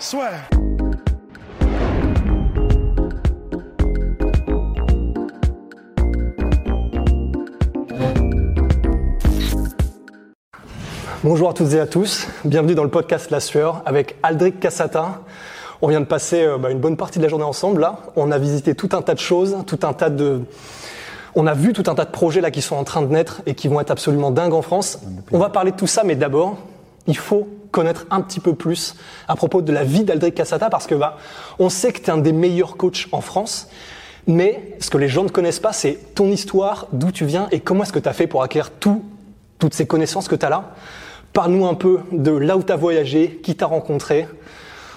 Soit. Bonjour à toutes et à tous, bienvenue dans le podcast La Sueur avec Aldric Cassata. On vient de passer euh, bah, une bonne partie de la journée ensemble là. On a visité tout un tas de choses, tout un tas de. On a vu tout un tas de projets là qui sont en train de naître et qui vont être absolument dingues en France. On va parler de tout ça, mais d'abord, il faut connaître un petit peu plus à propos de la vie d'Aldric Cassata parce que bah, on sait que tu es un des meilleurs coachs en France. Mais ce que les gens ne connaissent pas, c'est ton histoire, d'où tu viens et comment est-ce que tu as fait pour acquérir tout, toutes ces connaissances que tu as là. Parle-nous un peu de là où tu as voyagé, qui t'a rencontré.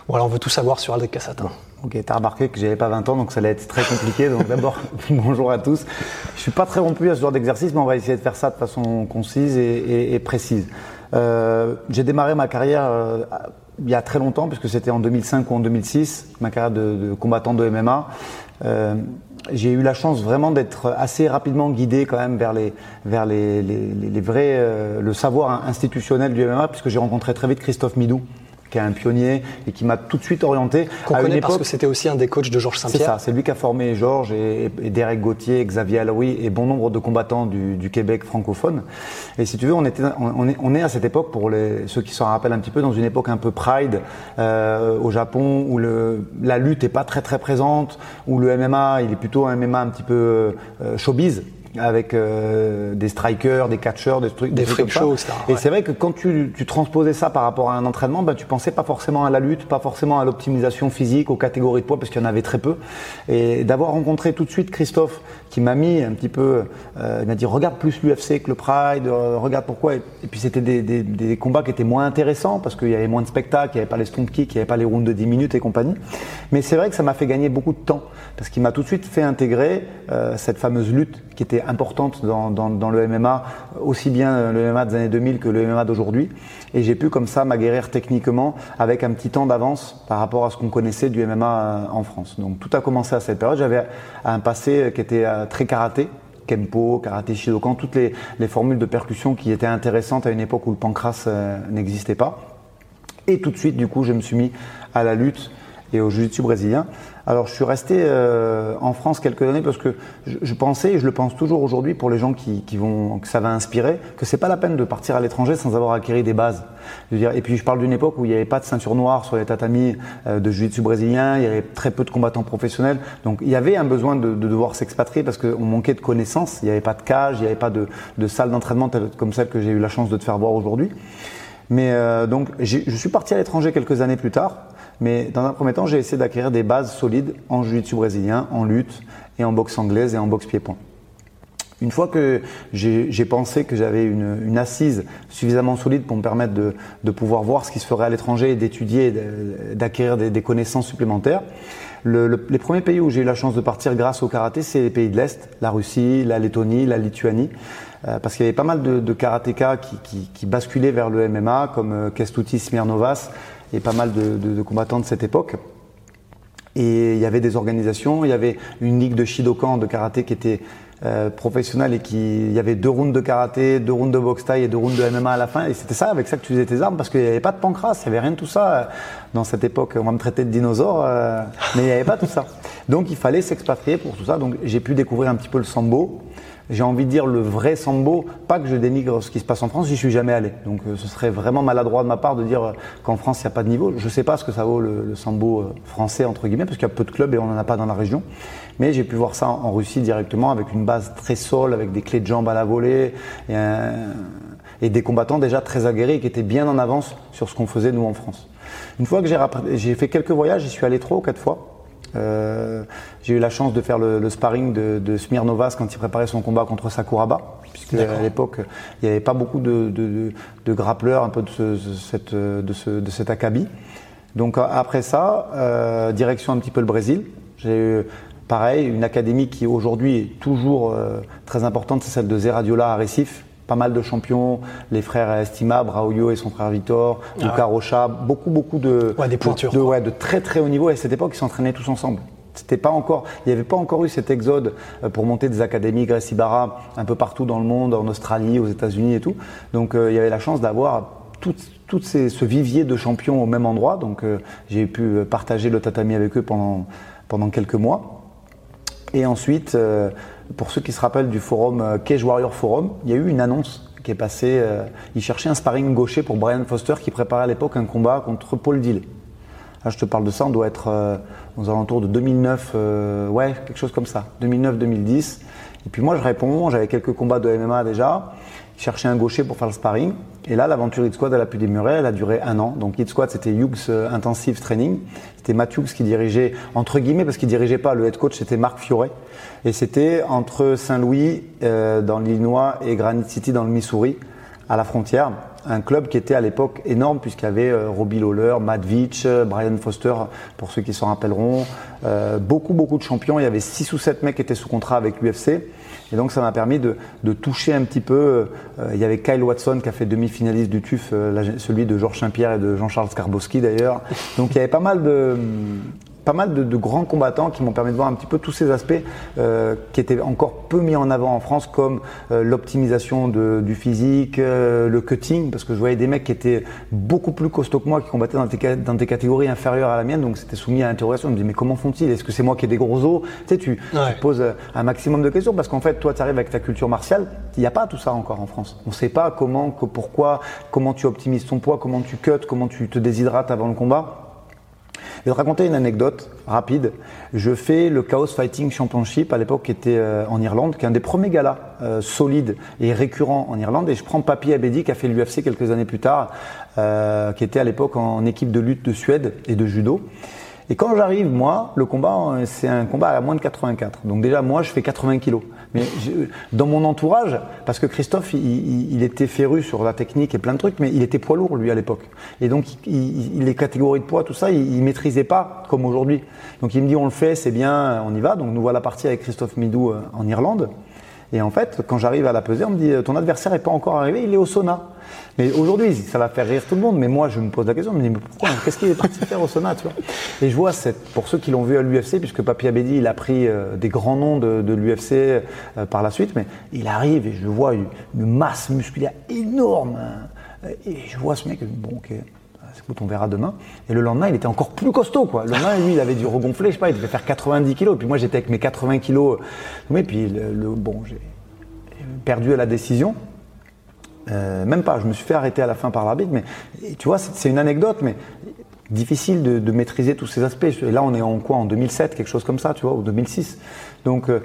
Voilà, on veut tout savoir sur Aldric Cassata. Ok, t'as remarqué que j'avais pas 20 ans, donc ça allait être très compliqué. Donc d'abord, bonjour à tous. Je suis pas très rompu à ce genre d'exercice, mais on va essayer de faire ça de façon concise et précise. Euh, j'ai démarré ma carrière euh, il y a très longtemps, puisque c'était en 2005 ou en 2006, ma carrière de, combattant de MMA. Euh, j'ai eu la chance vraiment d'être assez rapidement guidé quand même vers les vers les, les, vrais le savoir institutionnel du MMA puisque j'ai rencontré très vite Christophe Midou qui est un pionnier et qui m'a tout de suite orienté. Qu'on à une connaît époque, parce que c'était aussi un des coachs de Georges c'est Saint-Pierre. ça, c'est lui qui a formé Georges et, et Derek Gauthier, Xavier Alaoui et bon nombre de combattants du, du Québec francophone. Et si tu veux, on, était, on, est, on est à cette époque, pour les, ceux qui s'en rappellent un petit peu, dans une époque un peu pride euh, au Japon où le, la lutte est pas très très présente, où le MMA, il est plutôt un MMA un petit peu euh, showbiz avec euh, des strikers, des catcheurs, des trucs, Des trucs freak comme shows, ça. Et ouais. c'est vrai que quand tu, tu transposais ça par rapport à un entraînement, ben, tu pensais pas forcément à la lutte, pas forcément à l'optimisation physique, aux catégories de poids, parce qu'il y en avait très peu. Et d'avoir rencontré tout de suite Christophe, qui m'a mis un petit peu, euh, il m'a dit regarde plus l'UFC que le Pride, euh, regarde pourquoi. Et, et puis c'était des, des, des combats qui étaient moins intéressants parce qu'il y avait moins de spectacles, il n'y avait pas les stomp kicks, il n'y avait pas les rounds de 10 minutes et compagnie. Mais c'est vrai que ça m'a fait gagner beaucoup de temps parce qu'il m'a tout de suite fait intégrer euh, cette fameuse lutte qui était importante dans, le MMA, aussi bien le MMA des années 2000 que le MMA d'aujourd'hui. Et j'ai pu comme ça m'aguerrir techniquement avec un petit temps d'avance par rapport à ce qu'on connaissait du MMA euh, en France. Donc tout a commencé à cette période. J'avais un passé qui était euh, très karaté. Kempo, karaté Shidokan, toutes les, les formules de percussion qui étaient intéressantes à une époque où le pancras euh, n'existait pas. Et tout de suite, du coup, je me suis mis à la lutte et au jiu-jitsu brésilien. Alors, je suis resté euh, en France quelques années parce que je, je pensais, et je le pense toujours aujourd'hui pour les gens qui, qui vont, que ça va inspirer, que c'est pas la peine de partir à l'étranger sans avoir acquis des bases. Je veux dire, et puis, je parle d'une époque où il n'y avait pas de ceinture noire sur les tatamis euh, de jiu-jitsu brésilien, il y avait très peu de combattants professionnels. Donc, il y avait un besoin de, de devoir s'expatrier parce qu'on manquait de connaissances. Il n'y avait pas de cage, il n'y avait pas de, de salle d'entraînement comme celle que j'ai eu la chance de te faire voir aujourd'hui. Mais euh, donc, je suis parti à l'étranger quelques années plus tard. Mais dans un premier temps, j'ai essayé d'acquérir des bases solides en jiu-jitsu brésilien, en lutte et en boxe anglaise et en boxe pied-point. Une fois que j'ai pensé que j'avais une, assise suffisamment solide pour me permettre de, pouvoir voir ce qui se ferait à l'étranger et d'étudier, d'acquérir des, connaissances supplémentaires, le- le- les premiers pays où j'ai eu la chance de partir grâce au karaté, c'est les pays de l'Est, la Russie, la Lettonie, la Lituanie, euh, parce qu'il y avait pas mal de, de karatékas qui basculaient vers le MMA, comme euh, Kestutis Smirnovas et pas mal de, combattants de cette époque. Et il y avait des organisations, il y avait une ligue de Shidokan de karaté qui était euh, professionnelle et qui il y avait deux rounds de karaté, deux rounds de boxe taille et deux rounds de MMA à la fin. Et c'était ça avec ça que tu faisais tes armes parce qu'il n'y avait pas de pancras, il n'y avait rien de tout ça euh, dans cette époque. On va me traiter de dinosaure, euh, mais il n'y avait pas tout ça. Donc il fallait s'expatrier pour tout ça. Donc j'ai pu découvrir un petit peu le sambo. J'ai envie de dire le vrai sambo, pas que je dénigre ce qui se passe en France, j'y suis jamais allé. Donc euh, ce serait vraiment maladroit de ma part de dire euh, qu'en France il n'y a pas de niveau. Je sais pas ce que ça vaut le, le sambo euh, français entre guillemets, parce qu'il y a peu de clubs et on n'en a pas dans la région. Mais j'ai pu voir ça en Russie directement avec une base très sol, avec des clés de jambes à la volée et, et des combattants déjà très aguerris qui étaient bien en avance sur ce qu'on faisait nous en France. Une fois que j'ai fait quelques voyages, j'y suis allé trois ou quatre fois. J'ai eu la chance de faire le, sparring de, de Smirnovas quand il préparait son combat contre Sakuraba, puisque à l'époque il n'y avait pas beaucoup de, de, grappleurs un peu de, ce, cette, de, ce, de cet acabit. Donc après ça, direction un petit peu le Brésil. J'ai eu pareil une académie qui aujourd'hui est toujours très importante, c'est celle de Zeradiola à Recife pas mal de champions, les frères Estima, Braulio et son frère Victor, ah Luca Rocha, beaucoup beaucoup de, ouais, des de, ouais, de très très haut niveau. Et à cette époque, ils s'entraînaient tous ensemble. C'était pas encore, il n'y avait pas encore eu cet exode euh, pour monter des académies Gracie Barra un peu partout dans le monde, en Australie, aux États-Unis et tout. Donc euh, il y avait la chance d'avoir tout, tout ces, ce vivier de champions au même endroit. Donc euh, j'ai pu partager le tatami avec eux pendant, pendant quelques mois. Et ensuite, pour ceux qui se rappellent du forum euh, Cage Warrior Forum, il y a eu une annonce qui est passée. Euh, il cherchait un sparring gaucher pour Brian Foster qui préparait à l'époque un combat contre Paul Dill. Là, je te parle de ça, on doit être euh, aux alentours de 2009, ouais, quelque chose comme ça, 2009-2010. Et puis moi, je réponds, j'avais quelques combats de MMA déjà chercher un gaucher pour faire le sparring. Et là, l'aventure Hit Squad, elle a pu démarrer, elle a duré un an. Donc Hit Squad, c'était Hughes euh, Intensive Training. C'était Matt Hughes qui dirigeait, entre guillemets, parce qu'il dirigeait pas, le head coach, c'était Marc Fiore. Et c'était entre Saint-Louis, euh, dans l'Illinois, et Granite City, dans le Missouri, à la frontière. Un club qui était à l'époque énorme, puisqu'il y avait euh, Robbie Lawler, Matt Veach, Brian Foster, pour ceux qui s'en rappelleront. beaucoup, beaucoup de champions. Il y avait 6 ou 7 mecs qui étaient sous contrat avec l'UFC. Et donc ça m'a permis de, toucher un petit peu. Euh, il y avait Kyle Watson qui a fait demi-finaliste du TUF, euh, celui de Georges Saint-Pierre et de Jean-Charles Skarbowski d'ailleurs. Donc il y avait pas mal de pas mal de, grands combattants qui m'ont permis de voir un petit peu tous ces aspects euh, qui étaient encore peu mis en avant en France, comme euh, l'optimisation du physique, euh, le cutting, parce que je voyais des mecs qui étaient beaucoup plus costauds que moi, qui combattaient dans des, catégories inférieures à la mienne, donc c'était soumis à l'interrogation. Je me disais, mais comment font-ils? Est-ce que c'est moi qui ai des gros os? Tu sais, tu, poses un maximum de questions, parce qu'en fait, toi, tu arrives avec ta culture martiale, il n'y a pas tout ça encore en France. On ne sait pas comment, pourquoi, comment tu optimises ton poids, comment tu cuts, comment tu te déshydrates avant le combat. Je vais te raconter une anecdote rapide. Je fais le Chaos Fighting Championship à l'époque qui était euh, en Irlande, qui est un des premiers galas euh, solides et récurrents en Irlande. Et je prends Papi Abedi qui a fait l'UFC quelques années plus tard, euh, qui était à l'époque en équipe de lutte de Suède et de judo. Et quand j'arrive, moi, le combat, c'est un combat à moins de 84. Donc déjà, moi, je fais 80 kilos. Mais dans mon entourage, parce que Christophe, il, était féru sur la technique et plein de trucs, mais il était poids lourd lui à l'époque. Et donc il, les catégories de poids, tout ça, il, il maîtrisait pas comme aujourd'hui. Donc il me dit on le fait, c'est bien, on y va. Donc nous voilà partis avec Christophe Midou euh, en Irlande. Et en fait, quand j'arrive à la peser, on me dit ton adversaire n'est pas encore arrivé, il est au sauna. Mais aujourd'hui, ça va faire rire tout le monde. Mais moi, je me pose la question, je me dis mais pourquoi? Qu'est-ce qu'il est parti faire au sauna tu vois? Et je vois cette, pour ceux qui l'ont vu à l'UFC, puisque Papi Abedi, il a pris euh, des grands noms de, de l'UFC euh, par la suite, mais il arrive et je vois une, masse musculaire énorme. Hein. Et je vois ce mec, bon, ok, on verra demain. Et le lendemain, il était encore plus costaud, quoi. Le lendemain, lui, il avait dû regonfler, je sais pas, il devait faire 90 kilos. Puis moi, j'étais avec mes 80 kilos. Mais puis, le, bon, j'ai perdu à la décision. Euh, même pas, je me suis fait arrêter à la fin par l'arbitre, mais tu vois, c'est une anecdote, mais difficile de, maîtriser tous ces aspects. Et là, on est en quoi En 2007, quelque chose comme ça, tu vois, ou 2006. Donc, euh,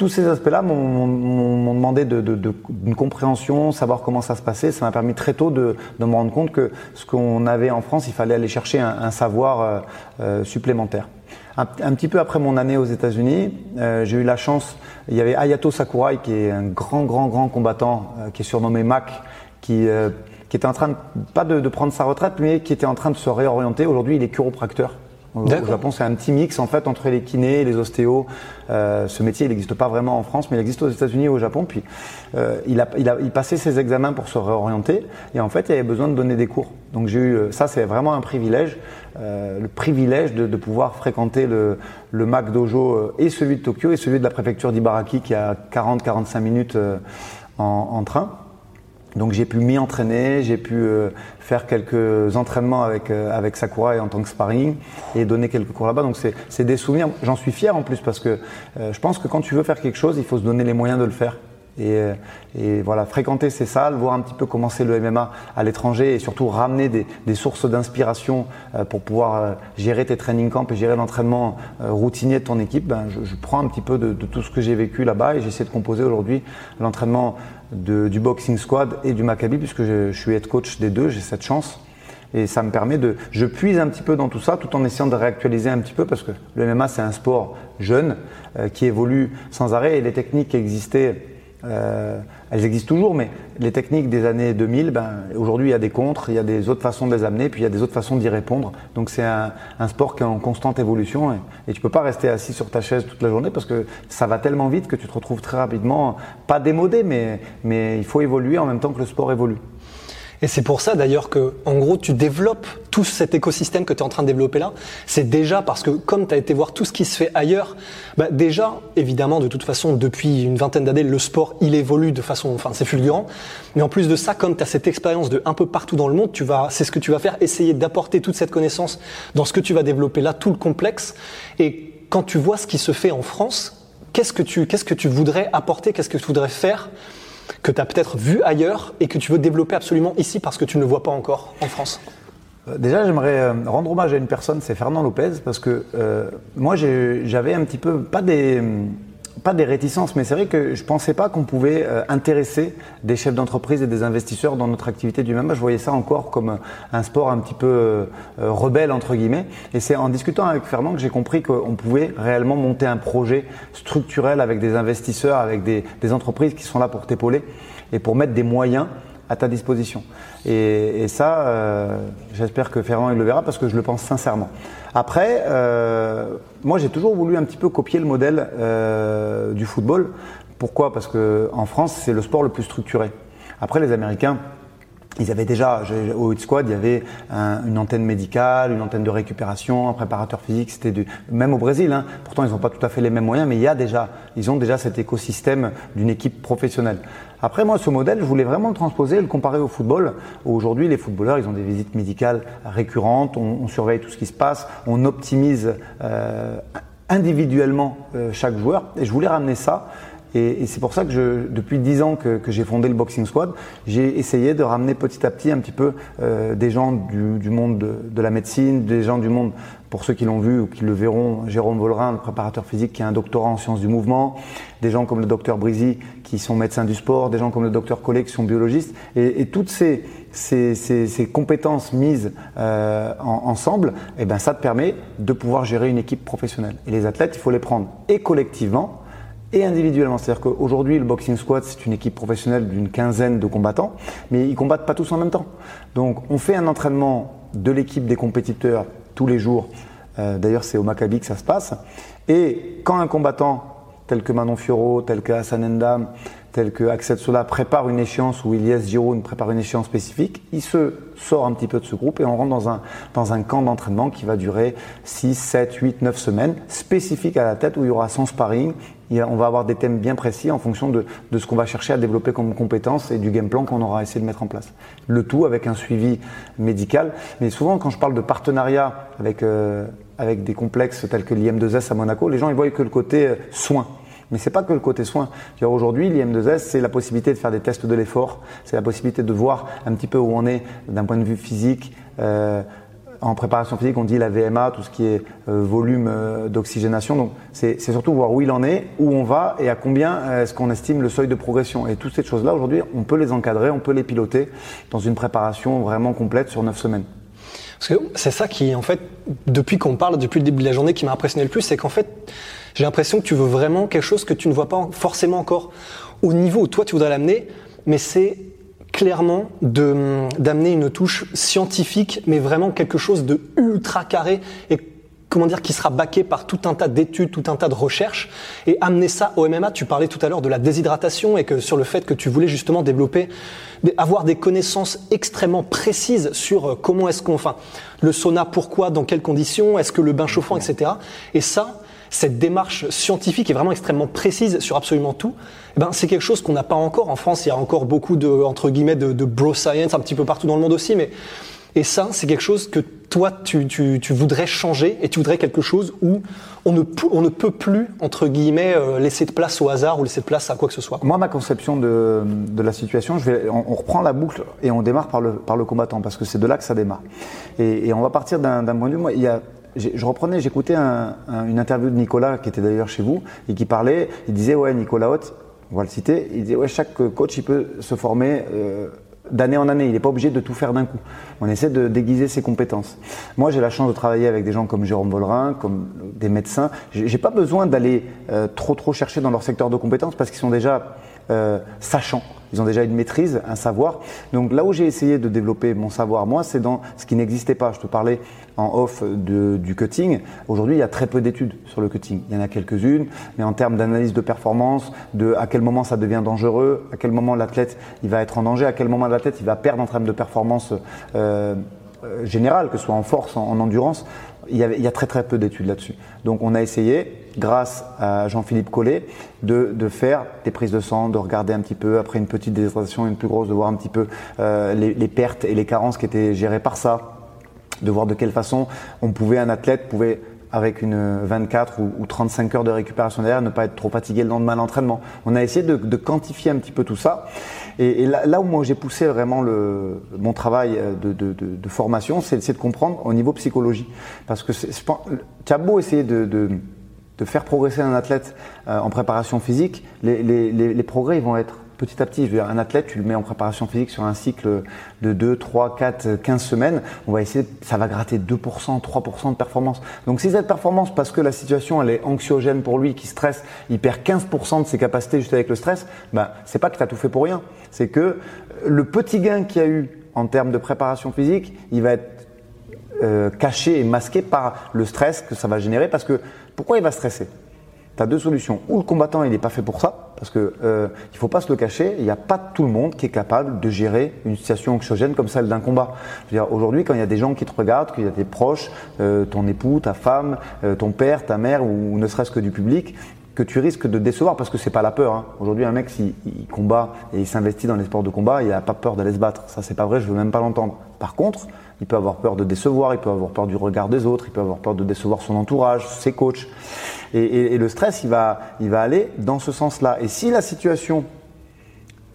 tous ces aspects-là m'ont demandé d'une de, compréhension, savoir comment ça se passait. Ça m'a permis très tôt de, me rendre compte que ce qu'on avait en France, il fallait aller chercher un, savoir euh, euh, supplémentaire. Un, petit peu après mon année aux États-Unis, euh, j'ai eu la chance. Il y avait Ayato Sakurai, qui est un grand, grand, grand combattant, qui est surnommé Mac, qui était en train de, pas de, de, prendre sa retraite, mais qui était en train de se réorienter. Aujourd'hui, il est chiropracteur. Au Japon, c'est un petit mix en fait entre les kinés et les ostéos. Euh, ce métier, il n'existe pas vraiment en France, mais il existe aux États-Unis et au Japon. Puis euh, il, a, il, a, il passait ses examens pour se réorienter et en fait, il avait besoin de donner des cours. Donc j'ai eu ça, c'est vraiment un privilège, euh, le privilège de, de, pouvoir fréquenter le, le Mac Dojo euh, et celui de Tokyo et celui de la préfecture d'Ibaraki qui a 40-45 minutes euh, en, en train. Donc j'ai pu m'y entraîner, j'ai pu euh, faire quelques entraînements avec euh, avec Sakura et en tant que sparring et donner quelques cours là-bas. Donc c'est des souvenirs. J'en suis fier en plus parce que euh, je pense que quand tu veux faire quelque chose, il faut se donner les moyens de le faire. Et, et voilà, fréquenter ces salles, voir un petit peu comment c'est le MMA à l'étranger et surtout ramener des, des sources d'inspiration pour pouvoir gérer tes training camps et gérer l'entraînement routinier de ton équipe. Ben, je, je, prends un petit peu de, de tout ce que j'ai vécu là-bas et j'essaie de composer aujourd'hui l'entraînement du Boxing Squad et du Maccabi, puisque je, suis head coach des deux, j'ai cette chance. Et ça me permet de, je puise un petit peu dans tout ça, tout en essayant de réactualiser un petit peu, parce que le MMA c'est un sport jeune euh, qui évolue sans arrêt et les techniques qui existaient euh, elles existent toujours, mais les techniques des années 2000, ben, aujourd'hui il y a des contres, il y a des autres façons de les amener, puis il y a des autres façons d'y répondre. Donc c'est un, sport qui est en constante évolution et, et tu peux pas rester assis sur ta chaise toute la journée parce que ça va tellement vite que tu te retrouves très rapidement, pas démodé, mais, mais il faut évoluer en même temps que le sport évolue. Et c'est pour ça d'ailleurs que, en gros, tu développes tout cet écosystème que tu es en train de développer là. C'est déjà parce que, comme tu as été voir tout ce qui se fait ailleurs, bah déjà, évidemment, de toute façon, depuis une vingtaine d'années, le sport, il évolue de façon, enfin, c'est fulgurant. Mais en plus de ça, comme tu as cette expérience de un peu partout dans le monde, tu vas, c'est ce que tu vas faire, essayer d'apporter toute cette connaissance dans ce que tu vas développer là, tout le complexe. Et quand tu vois ce qui se fait en France, qu'est-ce que tu, qu'est-ce que tu voudrais apporter, qu'est-ce que tu voudrais faire que tu as peut-être vu ailleurs et que tu veux développer absolument ici parce que tu ne le vois pas encore en France euh, Déjà, j'aimerais euh, rendre hommage à une personne, c'est Fernand Lopez, parce que euh, moi, j'avais un petit peu, pas des, pas des réticences, mais c'est vrai que je pensais pas qu'on pouvait euh, intéresser des chefs d'entreprise et des investisseurs dans notre activité du même. Je voyais ça encore comme un sport un petit peu euh, euh, rebelle entre guillemets. Et c'est en discutant avec Fernand que j'ai compris qu'on pouvait réellement monter un projet structurel avec des investisseurs, avec des, des entreprises qui sont là pour t'épauler et pour mettre des moyens à ta disposition. Et, et ça, euh, j'espère que Fernand il le verra parce que je le pense sincèrement. Après, euh, moi j'ai toujours voulu un petit peu copier le modèle euh, du football. Pourquoi? Parce que en France c'est le sport le plus structuré. Après les Américains, ils avaient déjà, au Hit Squad, il y avait une antenne médicale, une antenne de récupération, un préparateur physique. C'était du, même au Brésil. Hein, pourtant, ils n'ont pas tout à fait les mêmes moyens, mais il y a déjà, ils ont déjà cet écosystème d'une équipe professionnelle. Après, moi, ce modèle, je voulais vraiment le transposer, le comparer au football. Aujourd'hui, les footballeurs, ils ont des visites médicales récurrentes. On, surveille tout ce qui se passe, on optimise euh, individuellement euh, chaque joueur. Et je voulais ramener ça et, et c'est pour ça que je, depuis dix ans que, que j'ai fondé le Boxing Squad, j'ai essayé de ramener petit à petit un petit peu euh, des gens du, du monde de, de, la médecine, des gens du monde, pour ceux qui l'ont vu ou qui le verront, Jérôme Vollerin, le préparateur physique qui a un doctorat en sciences du mouvement, des gens comme le docteur Brizy qui sont médecins du sport, des gens comme le docteur Collet qui sont biologistes, et, et toutes ces, ces, ces, ces, compétences mises euh, en, ensemble, et eh ben ça te permet de pouvoir gérer une équipe professionnelle. Et les athlètes, il faut les prendre et collectivement, et individuellement. C'est-à-dire qu'aujourd'hui, le Boxing Squad, c'est une équipe professionnelle d'une quinzaine de combattants, mais ils combattent pas tous en même temps. Donc, on fait un entraînement de l'équipe des compétiteurs tous les jours. Euh, d'ailleurs, c'est au Maccabi que ça se passe. Et quand un combattant tel que Manon Fioro, tel que Hassan Endam, tel que Axel Sola prépare une échéance ou Ilyes Giroud prépare une échéance spécifique, il se sort un petit peu de ce groupe et on rentre dans un, dans un camp d'entraînement qui va durer 6, 7, 8, 9 semaines, spécifique à la tête où il y aura son sparring, on va avoir des thèmes bien précis en fonction de, de ce qu'on va chercher à développer comme compétences et du game plan qu'on aura essayé de mettre en place. Le tout avec un suivi médical. Mais souvent, quand je parle de partenariat avec, euh, avec des complexes tels que l'IM2S à Monaco, les gens ils voient que le côté euh, soin. Mais c'est pas que le côté soin. Aujourd'hui, l'IM2S, c'est la possibilité de faire des tests de l'effort, c'est la possibilité de voir un petit peu où on est d'un point de vue physique, euh, en préparation physique, on dit la VMA, tout ce qui est euh, volume euh, d'oxygénation. Donc, c'est surtout voir où il en est, où on va et à combien euh, est-ce qu'on estime le seuil de progression. Et toutes ces choses-là, aujourd'hui, on peut les encadrer, on peut les piloter dans une préparation vraiment complète sur neuf semaines. Parce que c'est ça qui, en fait, depuis qu'on parle, depuis le début de la journée, qui m'a impressionné le plus, c'est qu'en fait, j'ai l'impression que tu veux vraiment quelque chose que tu ne vois pas forcément encore au niveau où toi tu voudrais l'amener, mais c'est clairement d'amener une touche scientifique, mais vraiment quelque chose de ultra carré et comment dire, qui sera baqué par tout un tas d'études, tout un tas de recherches, et amener ça au MMA. Tu parlais tout à l'heure de la déshydratation et que sur le fait que tu voulais justement développer, avoir des connaissances extrêmement précises sur euh, comment est-ce qu'on, enfin, le sauna, pourquoi, dans quelles conditions, est-ce que le bain chauffant, etc. Et ça, cette démarche scientifique est vraiment extrêmement précise sur absolument tout, eh ben, c'est quelque chose qu'on n'a pas encore. En France, il y a encore beaucoup de, entre guillemets, de, de bro science, un petit peu partout dans le monde aussi, mais et ça, c'est quelque chose que toi, tu, tu, tu, voudrais changer et tu voudrais quelque chose où on ne, on ne peut plus, entre guillemets, euh, laisser de place au hasard ou laisser de place à quoi que ce soit. Moi, ma conception de, de la situation, je vais, on, reprend la boucle et on démarre par le, par le combattant parce que c'est de là que ça démarre. Et, et on va partir d'un point de vue, moi, il y a je reprenais, j'écoutais un, une interview de Nicolas qui était d'ailleurs chez vous et qui parlait. Il disait ouais Nicolas Haute, on va le citer. Il disait ouais chaque coach il peut se former euh, d'année en année. Il n'est pas obligé de tout faire d'un coup. On essaie de déguiser ses compétences. Moi, j'ai la chance de travailler avec des gens comme Jérôme Vollerin, comme des médecins. J'ai pas besoin d'aller euh, trop trop chercher dans leur secteur de compétences parce qu'ils sont déjà euh, sachants. Ils ont déjà une maîtrise, un savoir. Donc là où j'ai essayé de développer mon savoir, moi, c'est dans ce qui n'existait pas. Je te parlais en off du cutting. Aujourd'hui, il y a très peu d'études sur le cutting. Il y en a quelques-unes, mais en termes d'analyse de performance, de à quel moment ça devient dangereux, à quel moment l'athlète il va être en danger, à quel moment l'athlète il va perdre en termes de performance euh, euh générale, que ce soit en force, en endurance, il y, a, très très peu d'études là-dessus. Donc on a essayé, grâce à Jean-Philippe Collet, de, faire des prises de sang, de regarder un petit peu, après une petite déshydratation, une plus grosse, de voir un petit peu euh, les, pertes et les carences qui étaient gérées par ça, de voir de quelle façon on pouvait, un athlète pouvait avec une 24 ou, 35 heures de récupération derrière, ne pas être trop fatigué le lendemain de l'entraînement. On a essayé de, quantifier un petit peu tout ça. Et, là, où moi j'ai poussé vraiment le, mon travail de, formation, c'est de comprendre au niveau psychologie. Parce que tu as beau essayer de, faire progresser un athlète euh, en préparation physique, les, progrès ils vont être petit à petit. Je veux dire, un athlète, tu le mets en préparation physique sur un cycle de 2, 3, 4, 15 semaines, on va essayer, ça va gratter 2%, 3% de performance. Donc si cette performance, parce que la situation elle est anxiogène pour lui, qui stresse, il perd 15% de ses capacités juste avec le stress, ben, c'est pas que tu as tout fait pour rien. C'est que le petit gain qu'il y a eu en termes de préparation physique, il va être euh, caché et masqué par le stress que ça va générer parce que pourquoi il va stresser? Tu as deux solutions. Ou le combattant, il n'est pas fait pour ça, parce que euh, il faut pas se le cacher, il n'y a pas tout le monde qui est capable de gérer une situation anxiogène comme celle d'un combat. Aujourd'hui, quand il y a des gens qui te regardent, qu'il y a des proches, euh, ton époux, ta femme, euh, ton père, ta mère, ou, ne serait-ce que du public, que tu risques de décevoir parce que c'est pas la peur. Hein. Aujourd'hui, un mec, s'il combat et il s'investit dans les sports de combat, il n'a pas peur d'aller se battre. Ça, c'est pas vrai, je veux même pas l'entendre. Par contre, il peut avoir peur de décevoir, il peut avoir peur du regard des autres, il peut avoir peur de décevoir son entourage, ses coachs. Et, le stress, il va, il va aller dans ce sens-là. Et si la situation,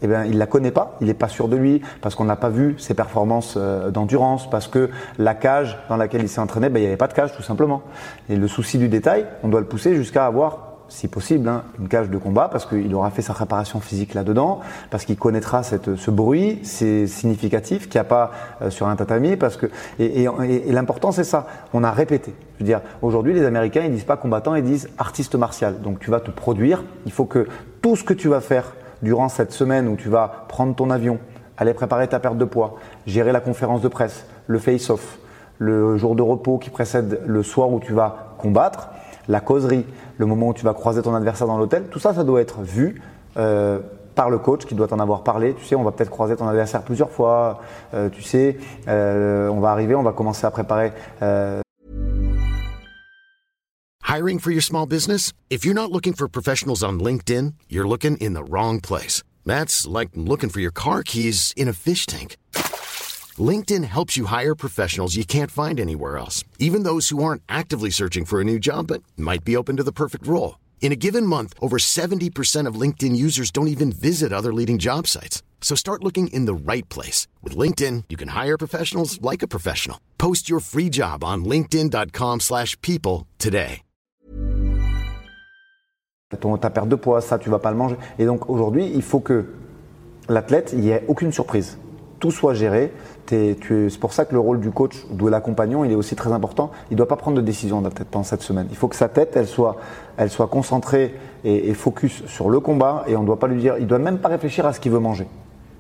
eh bien, il la connaît pas, il n'est pas sûr de lui, parce qu'on n'a pas vu ses performances euh, d'endurance, parce que la cage dans laquelle il s'est entraîné, ben, il n'y avait pas de cage tout simplement. Et le souci du détail, on doit le pousser jusqu'à avoir si possible, hein, une cage de combat parce qu'il aura fait sa préparation physique là-dedans, parce qu'il connaîtra ce bruit, c'est significatif qu'il n'y a pas euh, sur un tatami, parce que et, et, l'important c'est ça. On a répété. Je veux dire, aujourd'hui les Américains ils disent pas combattant, ils disent artiste martial. Donc tu vas te produire. Il faut que tout ce que tu vas faire durant cette semaine où tu vas prendre ton avion, aller préparer ta perte de poids, gérer la conférence de presse, le face-off, le jour de repos qui précède le soir où tu vas combattre, la causerie, le moment où tu vas croiser ton adversaire dans l'hôtel, tout ça, ça doit être vu euh, par le coach qui doit en avoir parlé. Tu sais, on va peut-être croiser ton adversaire plusieurs fois. Euh, tu sais, euh, on va arriver, on va commencer à préparer. Euh... Hiring for your small business? If you're not looking for professionals on LinkedIn, you're looking in the wrong place. That's like looking for your car keys in a fish tank. LinkedIn helps you hire professionals you can't find anywhere else, even those who aren't actively searching for a new job but might be open to the perfect role. In a given month, over 70% of LinkedIn users don't even visit other leading job sites. So start looking in the right place. With LinkedIn, you can hire professionals like a professional. Post your free job on linkedin.com slash people today. Ton, ta perte de poids, ça, tu vas pas le manger. Et donc aujourd'hui, il faut que l'athlète, il n'y ait aucune surprise. Tout soit géré, c'est pour ça que le rôle du coach ou de l'accompagnant, il est aussi très important. Il ne doit pas prendre de décision dans, cette semaine. Il faut que sa tête, elle soit, elle soit concentrée et, focus sur le combat et on ne doit pas lui dire, il doit même pas réfléchir à ce qu'il veut manger.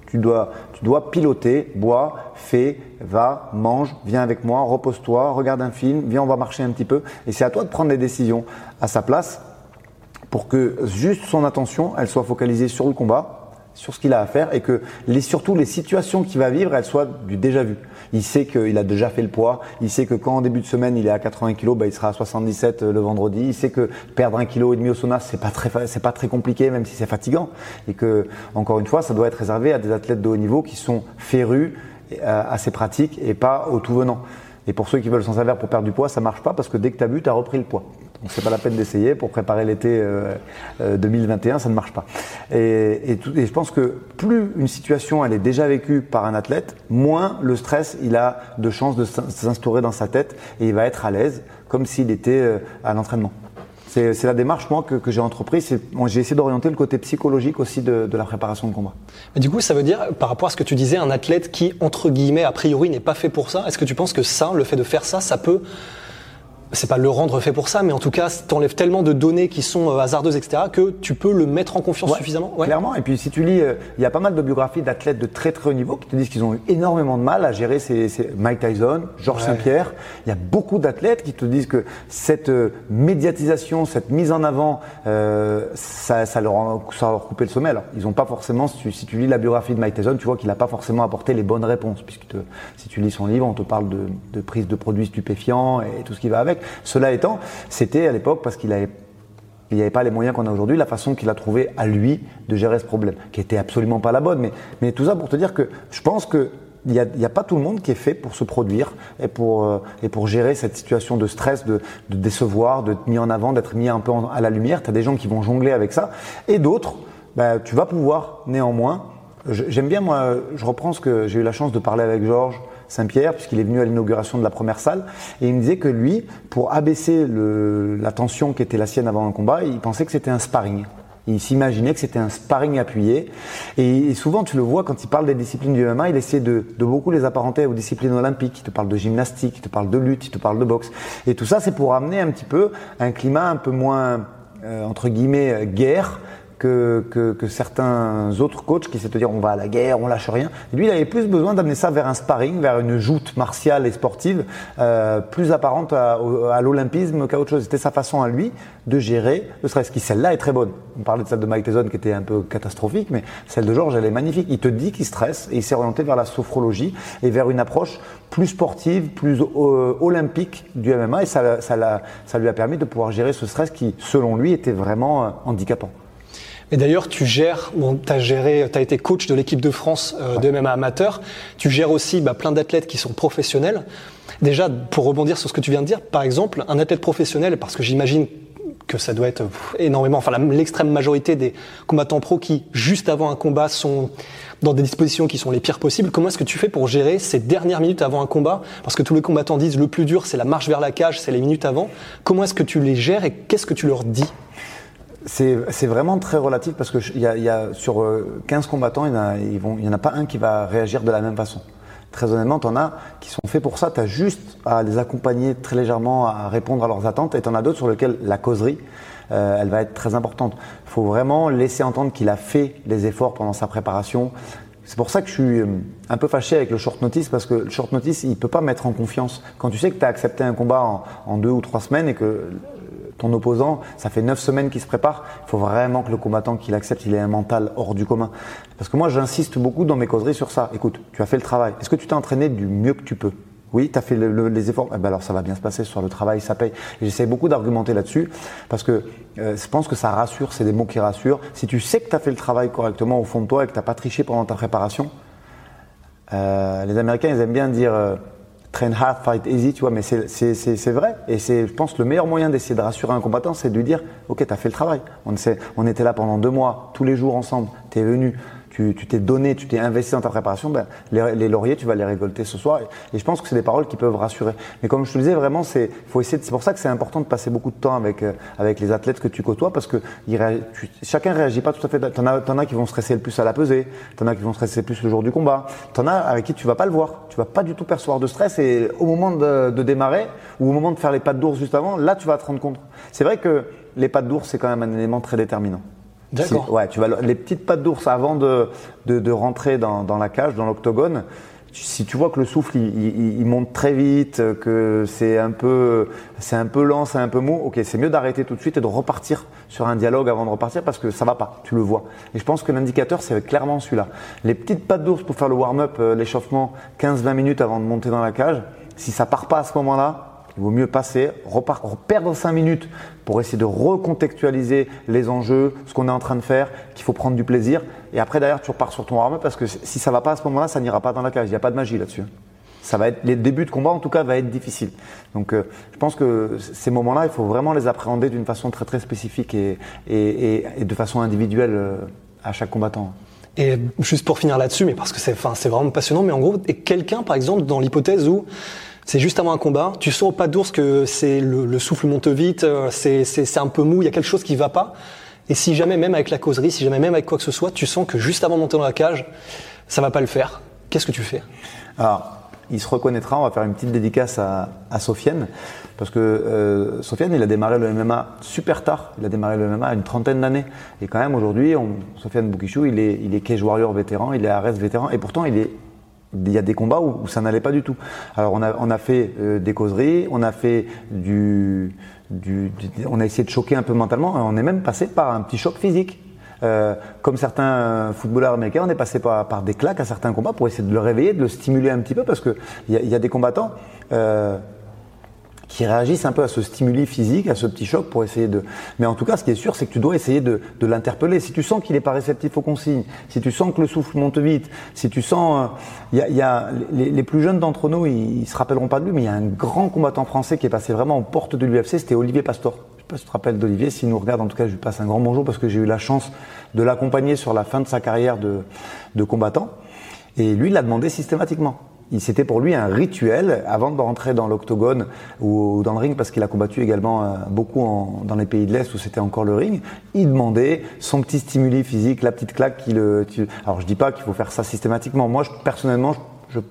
Tu dois, tu dois piloter, bois, fais, va, mange, viens avec moi, repose-toi, regarde un film, viens, on va marcher un petit peu. Et c'est à toi de prendre des décisions à sa place pour que juste son attention, elle soit focalisée sur le combat sur ce qu'il a à faire et que les, surtout les situations qu'il va vivre, elles soient du déjà vu. Il sait qu'il a déjà fait le poids, il sait que quand en début de semaine il est à 80 kg, bah, il sera à 77 euh, le vendredi, il sait que perdre un kilo et demi au sauna, c'est pas très, c'est pas très compliqué même si c'est fatigant et que, encore une fois, ça doit être réservé à des athlètes de haut niveau qui sont férus euh, à ces pratiques et pas au tout venant. Et pour ceux qui veulent s'en servir pour perdre du poids, ça marche pas parce que dès que tu as bu, tu as repris le poids. Donc c'est pas la peine d'essayer pour préparer l'été 2021, euh, euh, ça ne marche pas. Et, je pense que plus une situation elle est déjà vécue par un athlète, moins le stress il a de chances de s'instaurer dans sa tête et il va être à l'aise comme s'il était euh, à l'entraînement. C'est la démarche, moi, que, j'ai entreprise. j'ai essayé d'orienter le côté psychologique aussi de, de, la préparation de combat. Mais du coup, ça veut dire, par rapport à ce que tu disais, un athlète qui, entre guillemets, a priori, n'est pas fait pour ça, est-ce que tu penses que ça, le fait de faire ça, ça peut c'est pas le rendre fait pour ça, mais en tout cas, t'enlèves tellement de données qui sont euh, hasardeuses, etc., que tu peux le mettre en confiance suffisamment. Clairement. Et puis, si tu lis, euh, il y a pas mal de biographies d'athlètes de très très haut niveau qui te disent qu'ils ont eu énormément de mal à gérer ces, Mike Tyson, Georges Saint-Pierre. Il y a beaucoup d'athlètes qui te disent que cette euh, médiatisation, cette mise en avant, ça, ça, leur a, ça leur coupé le sommet. Alors, ils ont pas forcément, si tu, si tu, lis la biographie de Mike Tyson, tu vois qu'il n'a pas forcément apporté les bonnes réponses, puisque si tu lis son livre, on te parle de, de prise de produits stupéfiants et tout ce qui va avec. Cela étant, c'était à l'époque parce qu'il n'y avait pas les moyens qu'on a aujourd'hui, la façon qu'il a trouvé à lui de gérer ce problème, qui était absolument pas la bonne. Mais, mais tout ça pour te dire que je pense que il n'y a, a, pas tout le monde qui est fait pour se produire et pour, euh, et pour gérer cette situation de stress, de, de décevoir, d'être mis en avant, d'être mis un peu à la lumière. Tu as des gens qui vont jongler avec ça. Et d'autres, bah, tu vas pouvoir néanmoins. J'aime bien, moi, je reprends ce que j'ai eu la chance de parler avec Georges, Saint-Pierre, puisqu'il est venu à l'inauguration de la première salle, et il me disait que lui, pour abaisser le, la tension qui était la sienne avant un combat, il pensait que c'était un sparring. Il s'imaginait que c'était un sparring appuyé. Et, souvent, tu le vois quand il parle des disciplines du MMA, il essaie de, de, beaucoup les apparenter aux disciplines olympiques. Il te parle de gymnastique, il te parle de lutte, il te parle de boxe. Et tout ça, c'est pour amener un petit peu un climat un peu moins, euh, entre guillemets, guerre, que, que, que, certains autres coachs qui essaient de dire on va à la guerre, on lâche rien. lui, il avait plus besoin d'amener ça vers un sparring, vers une joute martiale et sportive euh, plus apparente à, à l'olympisme qu'à autre chose. C'était sa façon à lui de gérer le stress, qui celle-là est très bonne. On parlait de celle de Mike Tyson qui était un peu catastrophique, mais celle de Georges, elle est magnifique. Il te dit qu'il stresse et il s'est orienté vers la sophrologie et vers une approche plus sportive, plus euh, olympique du MMA et ça, ça, ça lui a permis de pouvoir gérer ce stress qui, selon lui, était vraiment euh, handicapant. Et d'ailleurs, tu gères, tu as géré, tu été coach de l'équipe de France euh, de MMA amateur. Tu gères aussi bah, plein d'athlètes qui sont professionnels. Déjà, pour rebondir sur ce que tu viens de dire, par exemple, un athlète professionnel, parce que j'imagine que ça doit être énormément, enfin l'extrême majorité des combattants pros qui, juste avant un combat, sont dans des dispositions qui sont les pires possibles. Comment est-ce que tu fais pour gérer ces dernières minutes avant un combat? Parce que tous les combattants disent le plus dur, c'est la marche vers la cage, c'est les minutes avant. Comment est-ce que tu les gères et qu'est-ce que tu leur dis? C'est vraiment très relatif parce que y a, y a, sur 15 euh, combattants, il n'y en a pas un qui va réagir de la même façon. Très honnêtement, tu en as qui sont faits pour ça. Tu as juste à les accompagner très légèrement, à répondre à leurs attentes. Et tu en as d'autres sur lesquels la causerie, euh, elle va être très importante. Il faut vraiment laisser entendre qu'il a fait les efforts pendant sa préparation. C'est pour ça que je suis euh, un peu fâché avec le short notice parce que le short notice, il peut pas mettre en confiance. Quand tu sais que tu as accepté un combat en, en, deux ou trois semaines et que ton opposant, ça fait neuf semaines qu'il se prépare. Il faut vraiment que le combattant qu'il accepte, il ait un mental hors du commun. Parce que moi, j'insiste beaucoup dans mes causeries sur ça. Écoute, tu as fait le travail. Est-ce que tu t'es entraîné du mieux que tu peux? Oui, tu as fait les efforts. Eh ben alors ça va bien se passer sur le travail, ça paye. J'essaie beaucoup d'argumenter là-dessus parce que euh, je pense que ça rassure, c'est des mots qui rassurent. Si tu sais que tu as fait le travail correctement au fond de toi et que tu n'as pas triché pendant ta préparation, euh, les Américains, ils aiment bien dire euh, train hard, fight easy, tu vois, mais c'est vrai. Et c'est, je pense, le meilleur moyen d'essayer de rassurer un combattant, c'est de lui dire, ok, tu as fait le travail. On, on était là pendant deux mois, tous les jours ensemble, tu es venu, tu t'es donné, tu t'es investi dans ta préparation, ben, les, lauriers, tu vas les récolter ce soir. Et, je pense que c'est des paroles qui peuvent rassurer. Mais comme je te disais, vraiment, c'est faut essayer. C'est pour ça que c'est important de passer beaucoup de temps avec euh, avec les athlètes que tu côtoies, parce que il tu, chacun réagit pas tout à fait. T'en as, en as qui vont stresser le plus à la pesée, t'en as qui vont stresser plus le jour du combat, t'en as avec qui tu vas pas le voir, tu vas pas du tout percevoir de stress. Et au moment de, de démarrer ou au moment de faire les pattes d'ours juste avant, là, tu vas te rendre compte. C'est vrai que les pattes d'ours, c'est quand même un élément très déterminant. D'accord. ouais, tu vas les petites pattes d'ours avant de, de, de rentrer dans, dans, la cage, dans l'octogone. Si tu vois que le souffle il, il, monte très vite, que c'est un peu c'est un peu lent, c'est un peu mou, ok, c'est mieux d'arrêter tout de suite et de repartir sur un dialogue avant de repartir parce que ça va pas, tu le vois. Et je pense que l'indicateur c'est clairement celui-là. Les petites pattes d'ours pour faire le warm-up, euh, l'échauffement, 15-20 minutes avant de monter dans la cage. Si ça part pas à ce moment-là, il vaut mieux passer, perdre 5 minutes pour essayer de recontextualiser les enjeux, ce qu'on est en train de faire, qu'il faut prendre du plaisir. Et après, derrière, tu repars sur ton arme parce que si ça va pas à ce moment-là, ça n'ira pas dans la cage. Il n'y a pas de magie là-dessus. Ça va être, les débuts de combat, en tout cas, va être difficile. Donc, euh, je pense que ces moments-là, il faut vraiment les appréhender d'une façon très, très spécifique et, et, et, de façon individuelle euh, à chaque combattant. Et juste pour finir là-dessus, mais parce que c'est, enfin, vraiment passionnant, mais en gros, quelqu'un, par exemple, dans l'hypothèse où C'est juste avant un combat, tu sens au pas d'ours que c'est le, souffle monte vite, euh, c'est un peu mou, il y a quelque chose qui va pas. Et si jamais même avec la causerie, si jamais même avec quoi que ce soit, tu sens que juste avant de monter dans la cage, ça va pas le faire. Qu'est-ce que tu fais? Alors, il se reconnaîtra, on va faire une petite dédicace à, à Sofiane, parce que euh, Sofiane, il a démarré le MMA super tard, il a démarré le MMA à une trentaine d'années, et quand même aujourd'hui, Sofiane Boukishou, il est, il est Cage Warrior vétéran, il est Ares vétéran, et pourtant il est il y a des combats où, ça n'allait pas du tout. Alors on a, on a fait euh, des causeries, on a fait du, du, on a essayé de choquer un peu mentalement, on est même passé par un petit choc physique. Euh, comme certains footballeurs américains, on est passé par, des claques à certains combats pour essayer de le réveiller, de le stimuler un petit peu, parce que il y, y, a des combattants. Euh, qui réagissent un peu à ce stimuli physique, à ce petit choc pour essayer de. Mais en tout cas, ce qui est sûr, c'est que tu dois essayer de, de l'interpeller. Si tu sens qu'il n'est pas réceptif aux consignes, si tu sens que le souffle monte vite, si tu sens, il euh, y, a, y a les, les, plus jeunes d'entre nous, ils, ils, se rappelleront pas de lui, mais il y a un grand combattant français qui est passé vraiment aux portes de l'UFC, c'était Olivier Pastor. Je sais pas si tu te rappelles d'Olivier. S'il nous regarde, en tout cas, je lui passe un grand bonjour parce que j'ai eu la chance de l'accompagner sur la fin de sa carrière de, de combattant. Et lui, il l'a demandé systématiquement c'était pour lui un rituel avant de rentrer dans l'octogone ou dans le ring parce qu'il a combattu également euh, beaucoup en, dans les pays de l'Est où c'était encore le ring. Il demandait son petit stimuli physique, la petite claque qui le. Alors je dis pas qu'il faut faire ça systématiquement. Moi, je, personnellement,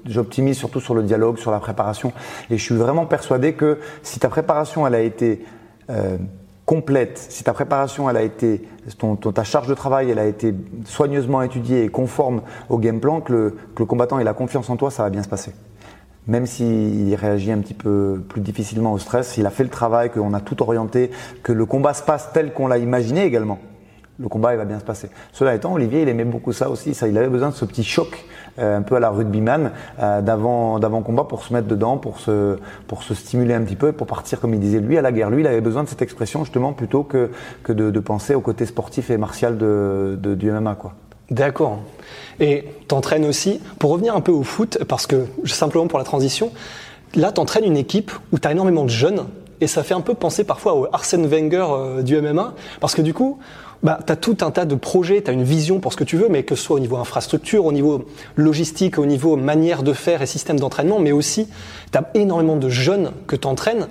j'optimise surtout sur le dialogue, sur la préparation, et je suis vraiment persuadé que si ta préparation elle a été euh, complète, si ta préparation, elle a été, ton, ta charge de travail, elle a été soigneusement étudiée et conforme au game plan, que le, que le combattant ait la confiance en toi, ça va bien se passer. Même s'il réagit un petit peu plus difficilement au stress, s'il a fait le travail, qu'on a tout orienté, que le combat se passe tel qu'on l'a imaginé également, le combat il va bien se passer. Cela étant, Olivier, il aimait beaucoup ça aussi. Ça, il avait besoin de ce petit choc un peu à la rugbyman euh, d'avant d'avant combat pour se mettre dedans, pour se pour se stimuler un petit peu, pour partir comme il disait lui à la guerre. Lui, il avait besoin de cette expression justement plutôt que que de, penser au côté sportif et martial de, de du MMA quoi. D'accord. Et t'entraînes aussi pour revenir un peu au foot parce que simplement pour la transition, là t'entraînes une équipe où t'as énormément de jeunes et ça fait un peu penser parfois au Arsène Wenger euh, du MMA parce que du coup bah, tu as tout un tas de projets, tu as une vision pour ce que tu veux, mais que ce soit au niveau infrastructure, au niveau logistique, au niveau manière de faire et système d'entraînement, mais aussi tu as énormément de jeunes que tu entraînes.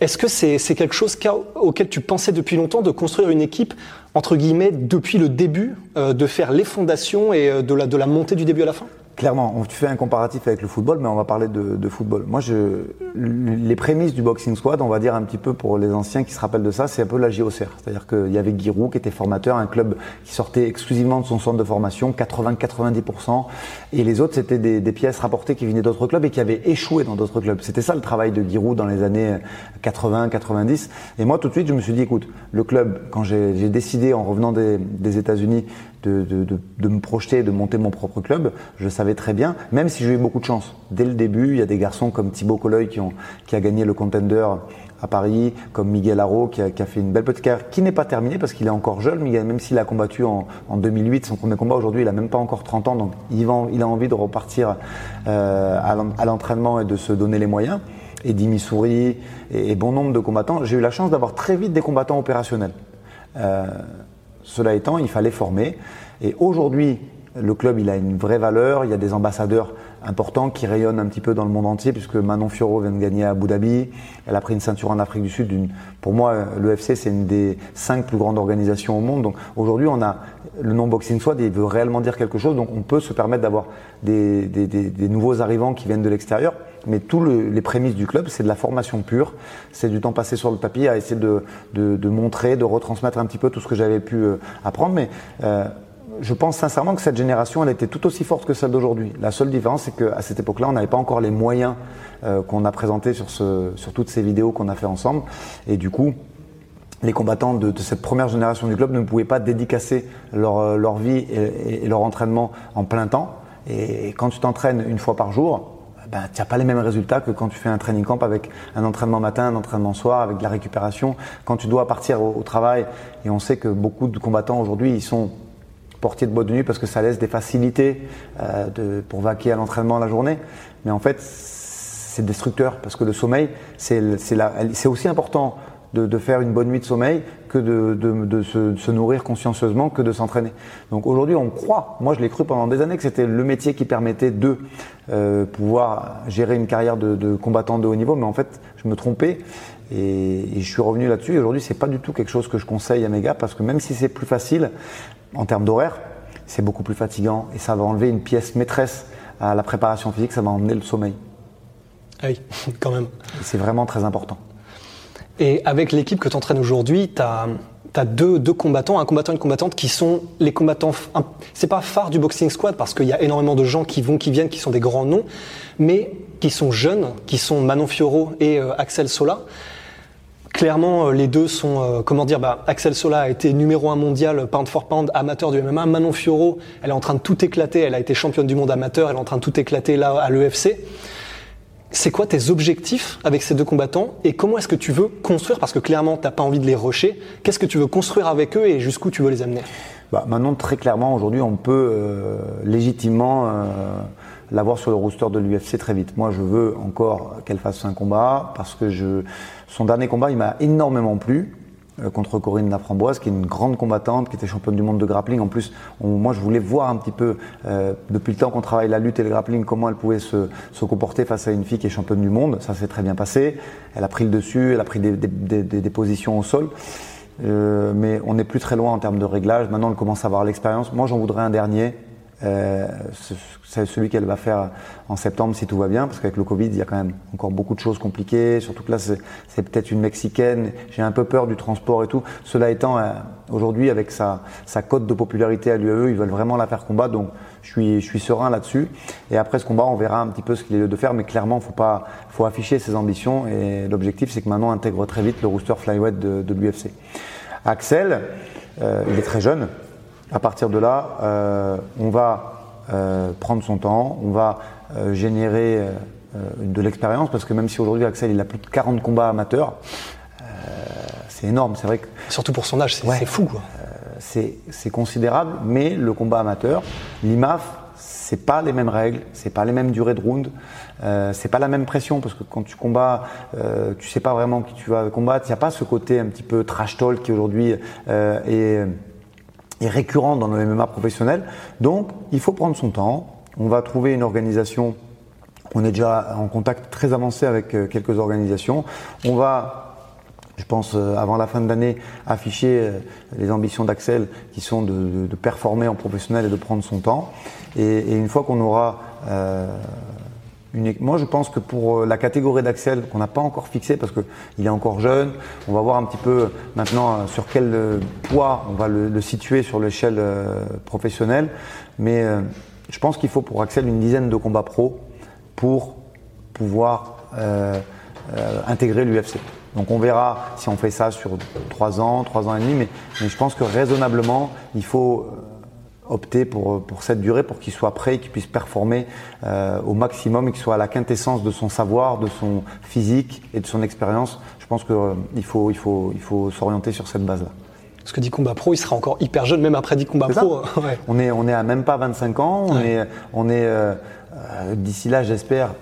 Est-ce que c'est quelque chose auquel tu pensais depuis longtemps de construire une équipe, entre guillemets, depuis le début, euh, de faire les fondations et euh, de la, de la montée du début à la fin? Clairement, tu fais un comparatif avec le football, mais on va parler de, de, football. Moi, je, les prémices du boxing squad, on va dire un petit peu pour les anciens qui se rappellent de ça, c'est un peu la JOCR. C'est-à-dire qu'il y avait Giroud qui était formateur, un club qui sortait exclusivement de son centre de formation, 80-90%, et les autres, c'était des, des, pièces rapportées qui venaient d'autres clubs et qui avaient échoué dans d'autres clubs. C'était ça le travail de Giroud dans les années 80-90. Et moi, tout de suite, je me suis dit, écoute, le club, quand j'ai décidé en revenant des, États-Unis de, me projeter, de monter mon propre club, je savais très bien, même si j'ai eu beaucoup de chance. Dès le début, il y a des garçons comme Thibaut Colloy qui, a gagné le contender à Paris, comme Miguel Haro qui a, fait une belle petite carrière, qui n'est pas terminée parce qu'il est encore jeune, Miguel, même s'il a combattu en, en, 2008, son premier combat aujourd'hui, il a même pas encore 30 ans, donc il, a envie de repartir euh, à l'entraînement et de se donner les moyens. Et et, et bon nombre de combattants. J'ai eu la chance d'avoir très vite des combattants opérationnels. Euh, cela étant, il fallait former. Et aujourd'hui, le club, il a une vraie valeur. Il y a des ambassadeurs importants qui rayonnent un petit peu dans le monde entier, puisque Manon Fioro vient de gagner à Abu Dhabi. Elle a pris une ceinture en Afrique du Sud. Pour moi, l'UFC, c'est une des cinq plus grandes organisations au monde. Donc aujourd'hui, on a le nom Boxing Squad, il veut réellement dire quelque chose. Donc on peut se permettre d'avoir des, des, des, des nouveaux arrivants qui viennent de l'extérieur mais tous les prémices du club, c'est de la formation pure, c'est du temps passé sur le tapis à essayer de, montrer, de retransmettre un petit peu tout ce que j'avais pu euh, apprendre. Mais euh, je pense sincèrement que cette génération, elle était tout aussi forte que celle d'aujourd'hui. La seule différence, c'est qu'à cette époque-là, on n'avait pas encore les moyens euh, qu'on a présentés sur, toutes ces vidéos qu'on a fait ensemble. Et du coup, les combattants de, cette première génération du club ne pouvaient pas dédicacer leur, leur vie et, et, leur entraînement en plein temps. Et quand tu t'entraînes une fois par jour, ben, tu n'as pas les mêmes résultats que quand tu fais un training camp avec un entraînement matin, un entraînement soir, avec de la récupération. Quand tu dois partir au, travail, et on sait que beaucoup de combattants aujourd'hui, ils sont portiers de boîte de nuit parce que ça laisse des facilités euh, de, pour vaquer à l'entraînement la journée. Mais en fait, c'est destructeur parce que le sommeil, c'est aussi important de, faire une bonne nuit de sommeil que de, se, nourrir consciencieusement, que de s'entraîner. Donc aujourd'hui, on croit, moi je l'ai cru pendant des années, que c'était le métier qui permettait de euh, pouvoir gérer une carrière de, combattant de haut niveau, mais en fait, je me trompais. Et, je suis revenu là-dessus. Et aujourd'hui, c'est pas du tout quelque chose que je conseille à mes gars parce que même si c'est plus facile en termes d'horaire, c'est beaucoup plus fatigant et ça va enlever une pièce maîtresse à la préparation physique, ça va emmener le sommeil. Ah oui, quand même. C'est vraiment très important. Et avec l'équipe que tu entraînes aujourd'hui, tu as, deux, deux, combattants, un combattant et une combattante qui sont les combattants. C'est pas phare du boxing squad parce qu'il y a énormément de gens qui vont, qui viennent, qui sont des grands noms, mais qui sont jeunes, qui sont Manon Fioro et euh, Axel Sola. Clairement, euh, les deux sont, euh, comment dire, bah, Axel Sola a été numéro un mondial pound for pound amateur du MMA. Manon Fioro, elle est en train de tout éclater. Elle a été championne du monde amateur. Elle est en train de tout éclater là à l'EFC. C'est quoi tes objectifs avec ces deux combattants et comment est-ce que tu veux construire Parce que clairement, tu n'as pas envie de les rusher. Qu'est-ce que tu veux construire avec eux et jusqu'où tu veux les amener? Bah, Maintenant, très clairement, aujourd'hui, on peut euh, légitimement euh, l'avoir sur le rooster de l'UFC très vite. Moi, je veux encore qu'elle fasse un combat parce que son dernier combat, il m'a énormément plu. Euh, contre Corinne Laframboise, qui est une grande combattante, qui était championne du monde de grappling. En plus, moi, je voulais voir un petit peu, euh, depuis le temps qu'on travaille la lutte et le grappling, comment elle pouvait se, comporter face à une fille qui est championne du monde. Ça s'est très bien passé. Elle a pris le dessus, elle a pris des, des, positions au sol. Euh, mais on n'est plus très loin en termes de réglage. Maintenant, elle commence à avoir l'expérience. Moi, j'en voudrais un dernier euh, c'est celui qu'elle va faire en septembre si tout va bien, parce qu'avec le Covid, il y a quand même encore beaucoup de choses compliquées, surtout que là, c'est peut-être une Mexicaine, j'ai un peu peur du transport et tout. Cela étant, euh, aujourd'hui, avec sa, sa cote de popularité à l'UAE, ils veulent vraiment la faire combattre, donc je suis, serein là-dessus. Et après ce combat, on verra un petit peu ce qu'il est lieu de faire, mais clairement, faut faut afficher ses ambitions, et l'objectif, c'est que maintenant, intègre très vite le rooster flyweight de, de l'UFC. Axel, euh, il est très jeune, à partir de là, euh, on va euh, prendre son temps, on va euh, générer de l'expérience, parce que même si aujourd'hui Axel il a plus de 40 combats amateurs, c'est énorme, c'est vrai que... Surtout pour son âge, c'est fou. c'est considérable, mais le combat amateur, l'IMAF, c'est pas les mêmes règles, c'est pas les mêmes durées de round, euh, c'est pas la même pression parce que quand tu combats, euh, tu sais pas vraiment qui tu vas combattre. Il n'y a pas ce côté un petit peu trash talk qui aujourd'hui euh, est est récurrent dans le MMA professionnel. Donc, il faut prendre son temps. On va trouver une organisation. On est déjà en contact très avancé avec euh, quelques organisations. On va, je pense, euh, avant la fin de l'année, afficher euh, les ambitions d'Axel qui sont de, performer en professionnel et de prendre son temps. Et, une fois qu'on aura moi, je pense que pour euh, la catégorie d'Axel, qu'on n'a pas encore fixé parce qu'il est encore jeune, on va voir un petit peu maintenant euh, sur quel euh, poids on va le, situer sur l'échelle professionnelle. Mais je pense qu'il faut pour Axel une dizaine de combats pro pour pouvoir intégrer l'UFC. Donc on verra si on fait ça sur trois ans, trois ans et demi, mais je pense que raisonnablement, il faut opter pour, pour cette durée pour qu'il soit prêt, qu'il puisse performer euh, au maximum et qu'il soit à la quintessence de son savoir, de son physique et de son expérience. Je pense qu'il euh, faut, il faut, il faut s'orienter sur cette base-là. Parce que dit combat pro, il sera encore hyper jeune, même après dit combat pro. On est, on est à même pas 25 ans. On est, on est euh, d'ici là, j'espère,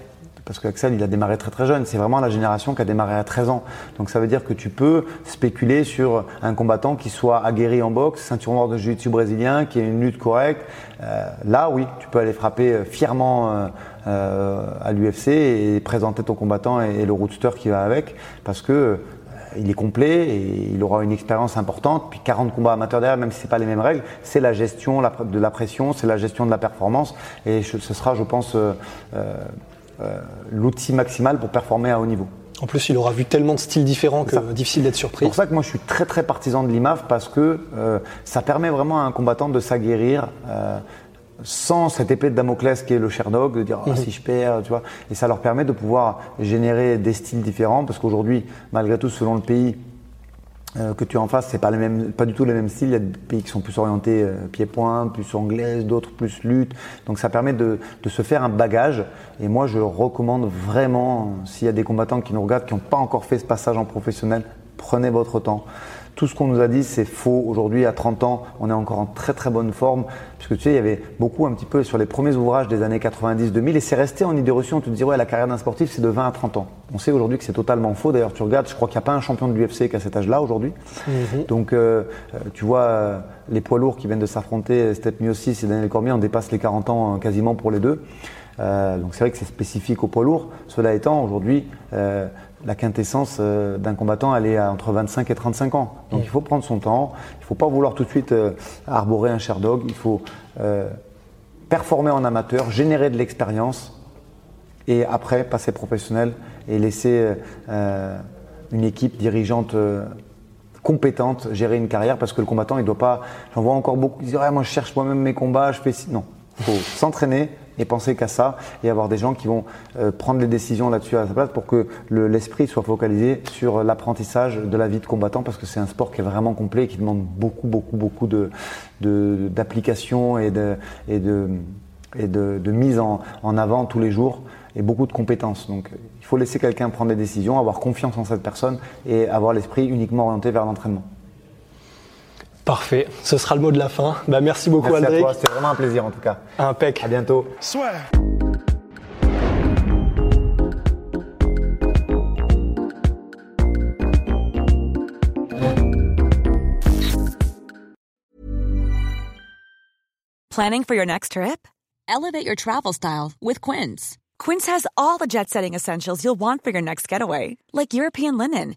parce qu'Axel, il a démarré très très jeune. C'est vraiment la génération qui a démarré à 13 ans. Donc ça veut dire que tu peux spéculer sur un combattant qui soit aguerri en boxe, ceinture noire de jiu-jitsu brésilien, qui ait une lutte correcte. Euh, là, oui, tu peux aller frapper euh, fièrement euh, à l'UFC et présenter ton combattant et, le roadster qui va avec, parce que il est complet et il aura une expérience importante. Puis 40 combats amateurs derrière, même si c'est pas les mêmes règles, c'est la gestion de la pression, c'est la gestion de la performance. Et ce sera, je pense, euh, l'outil maximal pour performer à haut niveau. En plus, il aura vu tellement de styles différents que difficile d'être surpris. C'est pour ça que moi, je suis très très partisan de l'IMAF parce que euh, ça permet vraiment à un combattant de s'aguerrir euh, sans cette épée de Damoclès qui est le Sherdog, de dire ah, mhm. si je perds, tu vois. Et ça leur permet de pouvoir générer des styles différents parce qu'aujourd'hui, malgré tout, selon le pays, euh, que tu as en face, c'est pas les mêmes, pas du tout les mêmes styles. Il y a des pays qui sont plus orientés euh, pied-point, plus anglaise, d'autres plus lutte. Donc ça permet de, de, se faire un bagage. Et moi, je recommande vraiment, s'il y a des combattants qui nous regardent, qui n'ont pas encore fait ce passage en professionnel, prenez votre temps. Tout ce qu'on nous a dit, c'est faux. Aujourd'hui, à 30 ans, on est encore en très très bonne forme. Puisque tu sais, il y avait beaucoup un petit peu sur les premiers ouvrages des années 90-2000 et c'est resté en idée reçue. On te dit, ouais, la carrière d'un sportif, c'est de 20 à 30 ans. On sait aujourd'hui que c'est totalement faux. D'ailleurs, tu regardes, je crois qu'il n'y a pas un champion de l'UFC qui a cet âge-là aujourd'hui. Mhm. Donc, euh, euh, tu vois, euh, les poids lourds qui viennent de s'affronter, Step Miossis et Daniel Cormier, on dépasse les 40 ans quasiment pour les deux. Donc c'est vrai que c'est spécifique aux poids lourds. Cela étant, aujourd'hui, la quintessence euh, d'un combattant, elle est à entre 25 et 35 ans. Donc mm. il faut prendre son temps, il ne faut pas vouloir tout de suite euh, arborer un Sherdog, il faut euh, performer en amateur, générer de l'expérience et après passer professionnel et laisser une équipe dirigeante compétente gérer une carrière parce que le combattant, il doit pas. J'en vois encore beaucoup qui disent moi je cherche moi-même mes combats, je fais. Non, il faut s'entraîner, et penser qu'à ça et avoir des gens qui vont euh, prendre les décisions là-dessus à sa place pour que l'esprit soit focalisé sur l'apprentissage de la vie de combattant parce que c'est un sport qui est vraiment complet et qui demande beaucoup, beaucoup, beaucoup de, d'application et, de, mise en avant tous les jours et beaucoup de compétences. Donc il faut laisser quelqu'un prendre des décisions, avoir confiance en cette personne et avoir l'esprit uniquement orienté vers l'entraînement. Parfait, ce sera le mot de la fin. Bah, merci beaucoup merci Aldric. C'était vraiment un plaisir en tout cas. Impec. À bientôt. Planning for your next trip? Elevate your travel style with Quince. Quince has all the jet-setting essentials you'll want for your next getaway, like European linen